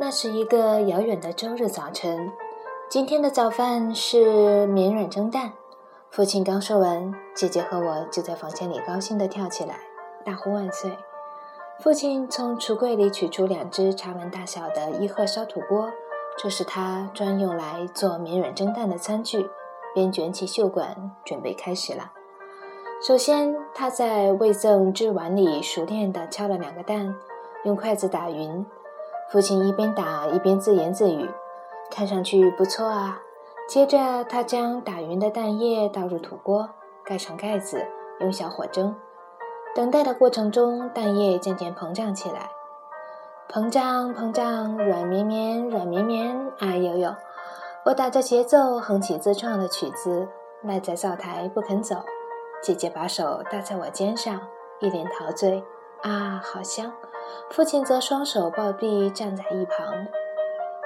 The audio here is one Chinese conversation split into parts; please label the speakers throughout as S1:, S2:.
S1: 那是一个遥远的周日早晨，今天的早饭是绵软蒸蛋。父亲刚说完，姐姐和我就在房间里高兴地跳起来，大呼万岁。父亲从橱柜里取出两只茶碗大小的伊贺烧土锅，这是他专用来做绵软蒸蛋的餐具，边卷起袖管，准备开始了。首先，他在味赠之碗里熟练地敲了两个蛋，用筷子打匀。父亲一边打一边自言自语：“看上去不错啊。”接着，他将打匀的蛋液倒入土锅，盖上盖子，用小火蒸。等待的过程中，蛋液渐渐膨胀起来，膨胀，膨胀，软绵绵，软绵绵。哎呦呦！我打着节奏哼起自创的曲子，赖在灶台不肯走。姐姐把手搭在我肩上，一脸陶醉。啊，好香！父亲则双手抱臂站在一旁，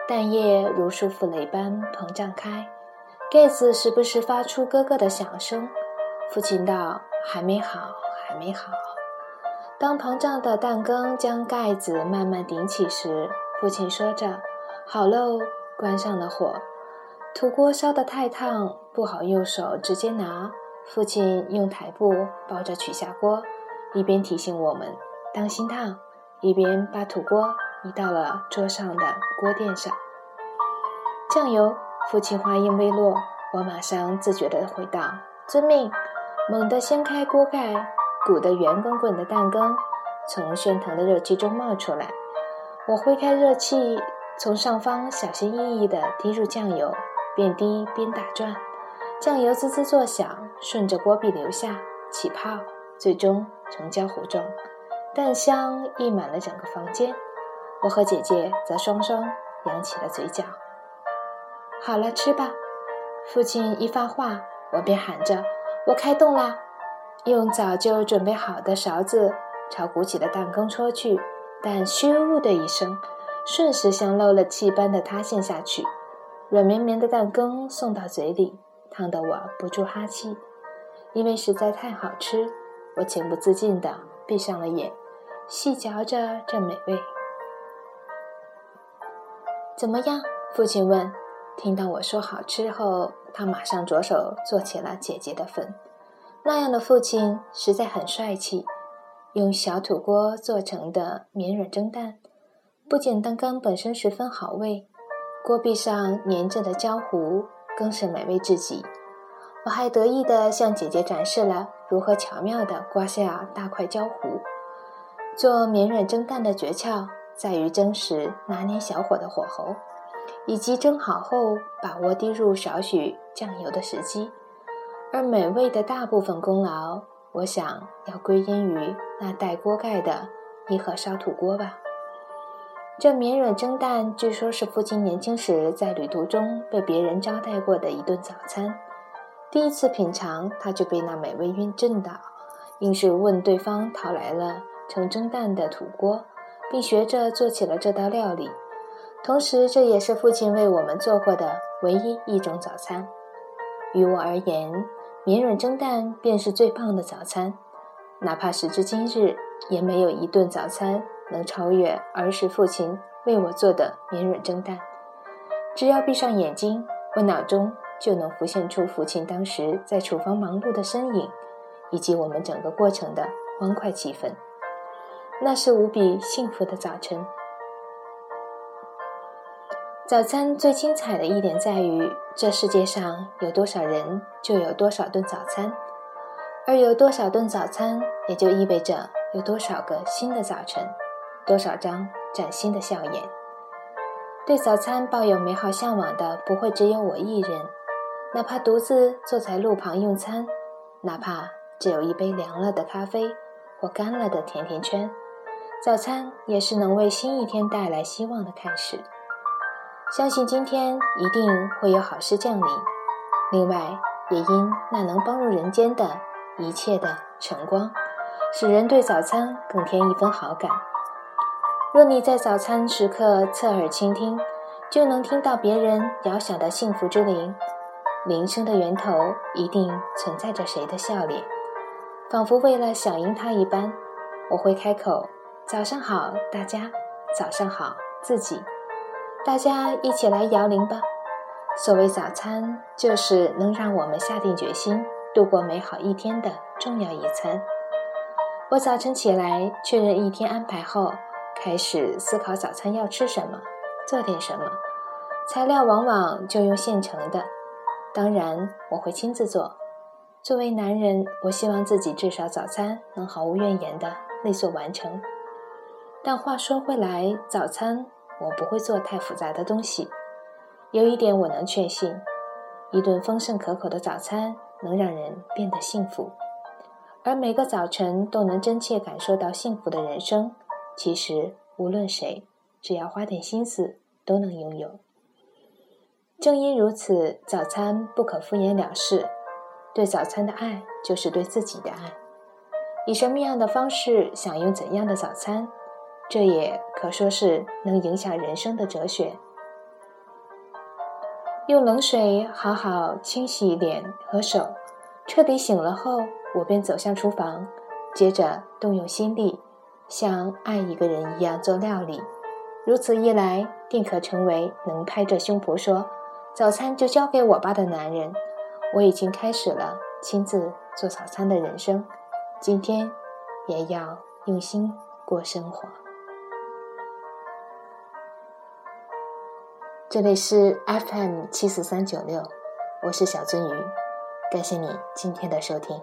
S1: 蛋液如舒芙蕾般膨胀开，盖子时不时发出咯咯的响声。父亲道：“还没好，还没好。”当膨胀的蛋羹将盖子慢慢顶起时，父亲说着：“好喽。”关上了火。土锅烧得太烫，不好用手直接拿。父亲用台布包着取下锅，一边提醒我们：“当心烫。”一边把土锅移到了桌上的锅垫上。酱油，父亲话音未落，我马上自觉地回道：“遵命。”猛地掀开锅盖，鼓得圆滚滚的蛋羹从喧腾的热气中冒出来。我挥开热气，从上方小心翼翼地滴入酱油，边滴边打转，酱油滋滋作响，顺着锅壁流下，起泡，最终成焦糊状。蛋香溢满了整个房间，我和姐姐则双双扬起了嘴角。好了，吃吧。父亲一发话，我便喊着：“我开动啦！”用早就准备好的勺子朝鼓起的蛋羹戳去，蛋“咻”的一声，瞬时像漏了气般的塌陷下去。软绵绵的蛋羹送到嘴里，烫得我不住哈气。因为实在太好吃，我情不自禁地闭上了眼。细嚼着这美味，怎么样？父亲问。听到我说好吃后，他马上着手做起了姐姐的粉。那样的父亲实在很帅气。用小土锅做成的绵软蒸蛋，不仅蛋羹本身十分好味，锅壁上粘着的焦糊更是美味至极。我还得意地向姐姐展示了如何巧妙地刮下大块焦糊。做绵软蒸蛋的诀窍在于蒸时拿捏小火的火候，以及蒸好后把握滴入少许酱油的时机。而美味的大部分功劳，我想要归因于那带锅盖的一盒烧土锅吧。这绵软蒸蛋据说是父亲年轻时在旅途中被别人招待过的一顿早餐。第一次品尝，他就被那美味晕震倒，硬是问对方讨来了。盛蒸蛋的土锅，并学着做起了这道料理。同时，这也是父亲为我们做过的唯一一种早餐。于我而言，绵软蒸蛋便是最棒的早餐。哪怕时至今日，也没有一顿早餐能超越儿时父亲为我做的绵软蒸蛋。只要闭上眼睛，我脑中就能浮现出父亲当时在厨房忙碌的身影，以及我们整个过程的欢快气氛。那是无比幸福的早晨。早餐最精彩的一点在于，这世界上有多少人，就有多少顿早餐，而有多少顿早餐，也就意味着有多少个新的早晨，多少张崭新的笑颜。对早餐抱有美好向往的，不会只有我一人。哪怕独自坐在路旁用餐，哪怕只有一杯凉了的咖啡或干了的甜甜圈。早餐也是能为新一天带来希望的开始，相信今天一定会有好事降临。另外，也因那能帮助人间的一切的晨光，使人对早餐更添一分好感。若你在早餐时刻侧耳倾听，就能听到别人遥想的幸福之铃，铃声的源头一定存在着谁的笑脸，仿佛为了响应它一般，我会开口。早上好，大家。早上好，自己。大家一起来摇铃吧。所谓早餐，就是能让我们下定决心度过美好一天的重要一餐。我早晨起来确认一天安排后，开始思考早餐要吃什么，做点什么。材料往往就用现成的，当然我会亲自做。作为男人，我希望自己至少早餐能毫无怨言的利索完成。但话说回来，早餐我不会做太复杂的东西。有一点我能确信：一顿丰盛可口的早餐能让人变得幸福。而每个早晨都能真切感受到幸福的人生，其实无论谁，只要花点心思，都能拥有。正因如此，早餐不可敷衍了事。对早餐的爱，就是对自己的爱。以什么样的方式享用怎样的早餐，这也可说是能影响人生的哲学。用冷水好好清洗脸和手，彻底醒了后，我便走向厨房，接着动用心力，像爱一个人一样做料理。如此一来，定可成为能拍着胸脯说“早餐就交给我吧”的男人。我已经开始了亲自做早餐的人生，今天也要用心过生活。这里是 FM 七四三九六，我是小鳟鱼，感谢你今天的收听。